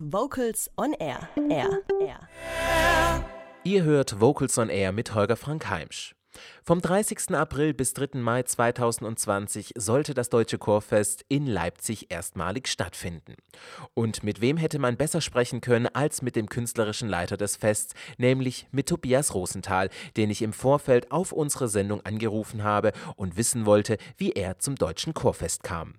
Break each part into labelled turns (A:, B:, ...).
A: Vocals on Air. Air. Air.
B: Ihr hört Vocals on Air mit Holger Frank Heimsch. Vom 30. April bis 3. Mai 2020 sollte das Deutsche Chorfest in Leipzig erstmalig stattfinden. Und mit wem hätte man besser sprechen können als mit dem künstlerischen Leiter des Fests, nämlich mit Tobias Rosenthal, den ich im Vorfeld auf unsere Sendung angerufen habe und wissen wollte, wie er zum Deutschen Chorfest kam.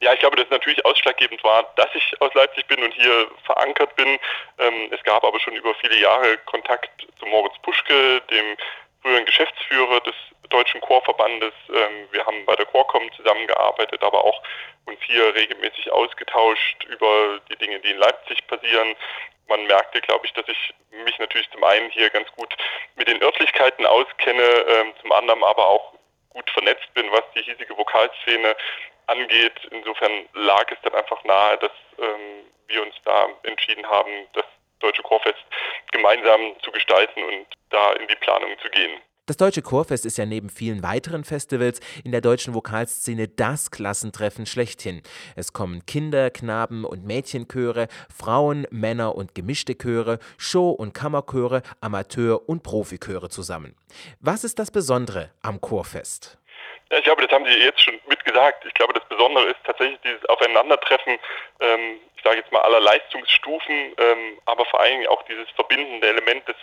C: Ja, ich glaube, dass natürlich ausschlaggebend war, dass ich aus Leipzig bin und hier verankert bin. Ähm, es gab aber schon über viele Jahre Kontakt zu Moritz Puschke, dem früheren Geschäftsführer des Deutschen Chorverbandes. Ähm, wir haben bei der Chorcom zusammengearbeitet, aber auch uns hier regelmäßig ausgetauscht über die Dinge, die in Leipzig passieren. Man merkte, glaube ich, dass ich mich natürlich zum einen hier ganz gut mit den Örtlichkeiten auskenne, ähm, zum anderen aber auch gut vernetzt bin, was die hiesige Vokalszene angeht. Insofern lag es dann einfach nahe, dass ähm, wir uns da entschieden haben, das Deutsche Chorfest gemeinsam zu gestalten und da in die Planung zu gehen.
B: Das Deutsche Chorfest ist ja neben vielen weiteren Festivals in der deutschen Vokalszene das Klassentreffen schlechthin. Es kommen Kinder, Knaben und Mädchenchöre, Frauen, Männer und gemischte Chöre, Show- und Kammerchöre, Amateur- und Profichöre zusammen. Was ist das Besondere am Chorfest?
C: Ja, ich glaube, das haben Sie jetzt schon mitgesagt. Ich glaube, das Besondere ist tatsächlich dieses Aufeinandertreffen, ähm, ich sage jetzt mal aller Leistungsstufen, ähm, aber vor allen Dingen auch dieses verbindende Element des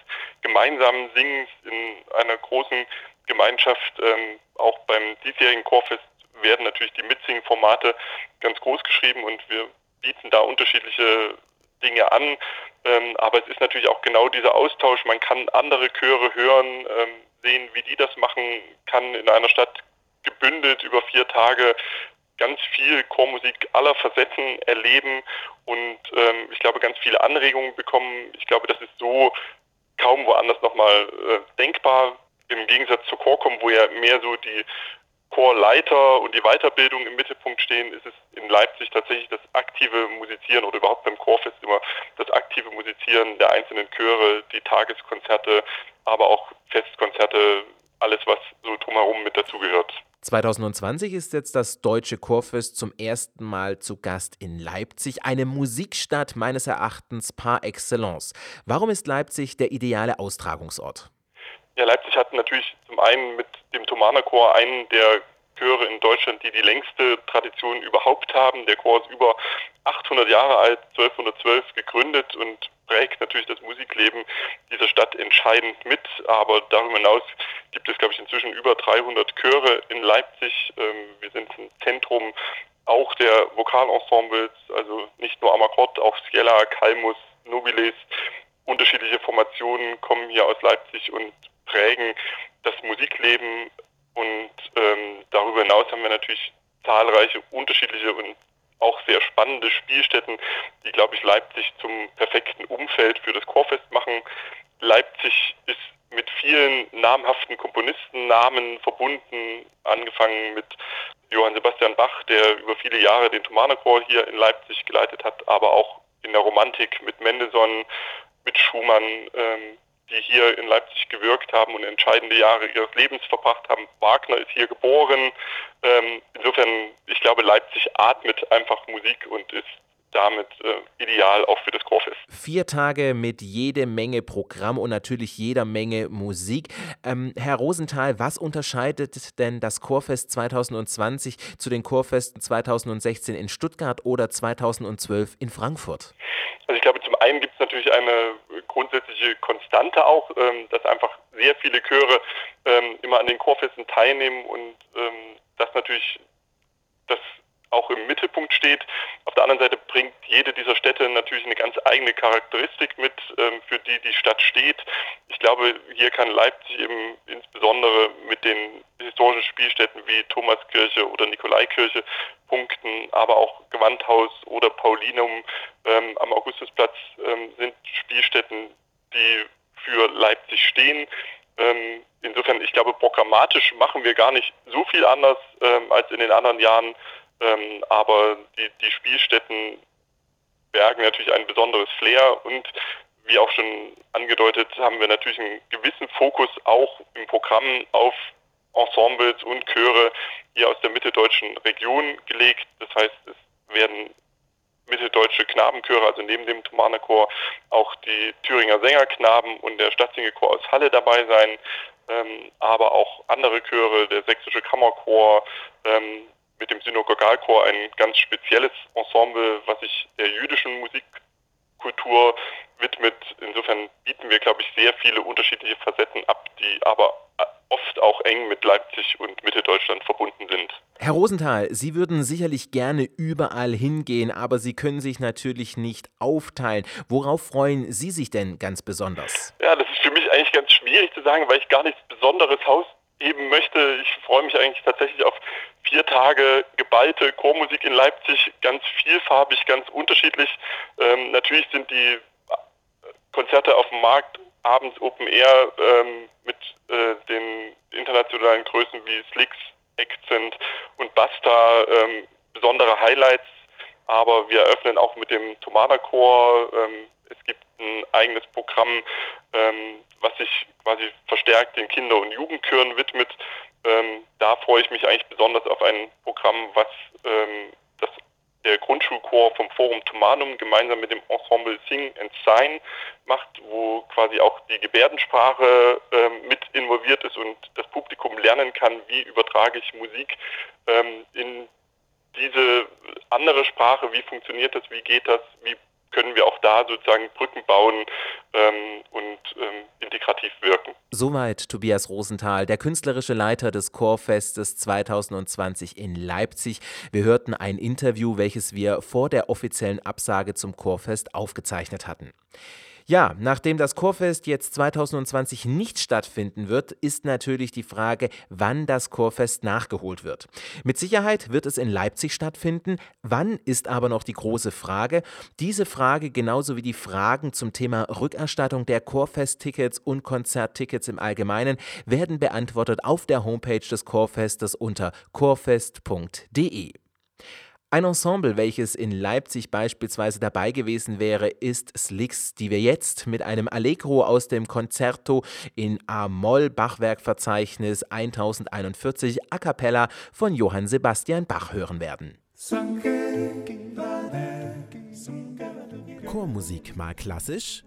C: gemeinsamen Singens in einer großen Gemeinschaft. Ähm, auch beim diesjährigen Chorfest werden natürlich die Mitsing-Formate ganz groß geschrieben und wir bieten da unterschiedliche Dinge an. Ähm, aber es ist natürlich auch genau dieser Austausch. Man kann andere Chöre hören, ähm, sehen, wie die das machen, kann in einer Stadt gebündelt über vier Tage ganz viel Chormusik aller Facetten erleben und ähm, ich glaube ganz viele Anregungen bekommen. Ich glaube, das ist so kaum woanders nochmal äh, denkbar. Im Gegensatz zur Chorcom, wo ja mehr so die Chorleiter und die Weiterbildung im Mittelpunkt stehen, ist es in Leipzig tatsächlich das aktive Musizieren oder überhaupt beim Chorfest immer das aktive Musizieren der einzelnen Chöre, die Tageskonzerte, aber auch Festkonzerte, alles was so drumherum mit dazugehört.
B: 2020 ist jetzt das Deutsche Chorfest zum ersten Mal zu Gast in Leipzig, eine Musikstadt meines Erachtens par excellence. Warum ist Leipzig der ideale Austragungsort?
C: Ja, Leipzig hat natürlich zum einen mit dem Thomaner Chor einen der Chöre in Deutschland, die die längste Tradition überhaupt haben. Der Chor ist über 800 Jahre alt, 1212 gegründet und prägt natürlich das Musikleben dieser Stadt entscheidend mit. Aber darüber hinaus gibt es, glaube ich, inzwischen über 300 Chöre in Leipzig. Ähm, wir sind ein Zentrum auch der Vokalensembles, also nicht nur Amakord, auch Sciella, Kalmus, Nobiles. Unterschiedliche Formationen kommen hier aus Leipzig und prägen das Musikleben. Und ähm, darüber hinaus haben wir natürlich zahlreiche unterschiedliche und auch sehr spannende Spielstätten, die, glaube ich, Leipzig zum perfekten Umfeld für das Chorfest machen. Leipzig ist mit vielen namhaften Komponistennamen verbunden, angefangen mit Johann Sebastian Bach, der über viele Jahre den Thomanerchor hier in Leipzig geleitet hat, aber auch in der Romantik mit Mendelssohn, mit Schumann, ähm, die hier in Leipzig gewirkt haben und entscheidende Jahre ihres Lebens verbracht haben. Wagner ist hier geboren. Ähm, insofern, ich glaube, Leipzig atmet einfach Musik und ist damit äh, ideal auch für das Chorfest.
B: Vier Tage mit jede Menge Programm und natürlich jeder Menge Musik. Ähm, Herr Rosenthal, was unterscheidet denn das Chorfest 2020 zu den Chorfesten 2016 in Stuttgart oder 2012 in Frankfurt?
C: Also ich glaube, zum einen gibt es natürlich eine grundsätzliche Konstante auch, ähm, dass einfach sehr viele Chöre ähm, immer an den Chorfesten teilnehmen und ähm, das natürlich das auch im Mittelpunkt steht. Auf der anderen Seite bringt jede dieser Städte natürlich eine ganz eigene Charakteristik mit, ähm, für die die Stadt steht. Ich glaube, hier kann Leipzig eben insbesondere mit den historischen Spielstätten wie Thomaskirche oder Nikolaikirche punkten, aber auch Gewandhaus oder Paulinum ähm, am Augustusplatz ähm, sind Spielstätten, die für Leipzig stehen. Ähm, insofern, ich glaube, programmatisch machen wir gar nicht so viel anders ähm, als in den anderen Jahren. Ähm, aber die, die Spielstätten bergen natürlich ein besonderes Flair und wie auch schon angedeutet, haben wir natürlich einen gewissen Fokus auch im Programm auf Ensembles und Chöre hier aus der mitteldeutschen Region gelegt. Das heißt, es werden mitteldeutsche Knabenchöre, also neben dem Thomaner Chor auch die Thüringer Sängerknaben und der Stadtsingechor aus Halle dabei sein, ähm, aber auch andere Chöre, der Sächsische Kammerchor, ähm, mit dem Synagogalchor ein ganz spezielles Ensemble, was sich der jüdischen Musikkultur widmet. Insofern bieten wir, glaube ich, sehr viele unterschiedliche Facetten ab, die aber oft auch eng mit Leipzig und Mitteldeutschland verbunden sind.
B: Herr Rosenthal, Sie würden sicherlich gerne überall hingehen, aber Sie können sich natürlich nicht aufteilen. Worauf freuen Sie sich denn ganz besonders?
C: Ja, das ist für mich eigentlich ganz schwierig zu sagen, weil ich gar nichts Besonderes hausheben möchte. Ich freue mich eigentlich tatsächlich auf vier Tage geballte Chormusik in Leipzig, ganz vielfarbig, ganz unterschiedlich. Ähm, natürlich sind die Konzerte auf dem Markt abends Open Air ähm, mit äh, den internationalen Größen wie Slicks, Accent und Basta ähm, besondere Highlights. Aber wir eröffnen auch mit dem Tomada Chor. Ähm, es gibt ein eigenes Programm, ähm, was sich quasi verstärkt den Kinder- und Jugendchören widmet. Ähm, da freue ich mich eigentlich besonders auf ein Programm, was ähm, das der Grundschulchor vom Forum Tumanum gemeinsam mit dem Ensemble Sing and Sign macht, wo quasi auch die Gebärdensprache ähm, mit involviert ist und das Publikum lernen kann, wie übertrage ich Musik ähm, in diese andere Sprache, wie funktioniert das, wie geht das, wie können wir auch da sozusagen Brücken bauen ähm, und ähm, integrativ wirken.
B: Soweit Tobias Rosenthal, der künstlerische Leiter des Chorfestes 2020 in Leipzig. Wir hörten ein Interview, welches wir vor der offiziellen Absage zum Chorfest aufgezeichnet hatten. Ja, nachdem das Chorfest jetzt 2020 nicht stattfinden wird, ist natürlich die Frage, wann das Chorfest nachgeholt wird. Mit Sicherheit wird es in Leipzig stattfinden. Wann ist aber noch die große Frage. Diese Frage genauso wie die Fragen zum Thema Rückerstattung der Chorfesttickets und Konzerttickets im Allgemeinen werden beantwortet auf der Homepage des Chorfestes unter chorfest.de. Ein Ensemble, welches in Leipzig beispielsweise dabei gewesen wäre, ist Slicks, die wir jetzt mit einem Allegro aus dem Concerto in A-Moll Bachwerkverzeichnis 1041 a cappella von Johann Sebastian Bach hören werden. Chormusik mal klassisch.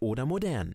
B: Oder modern.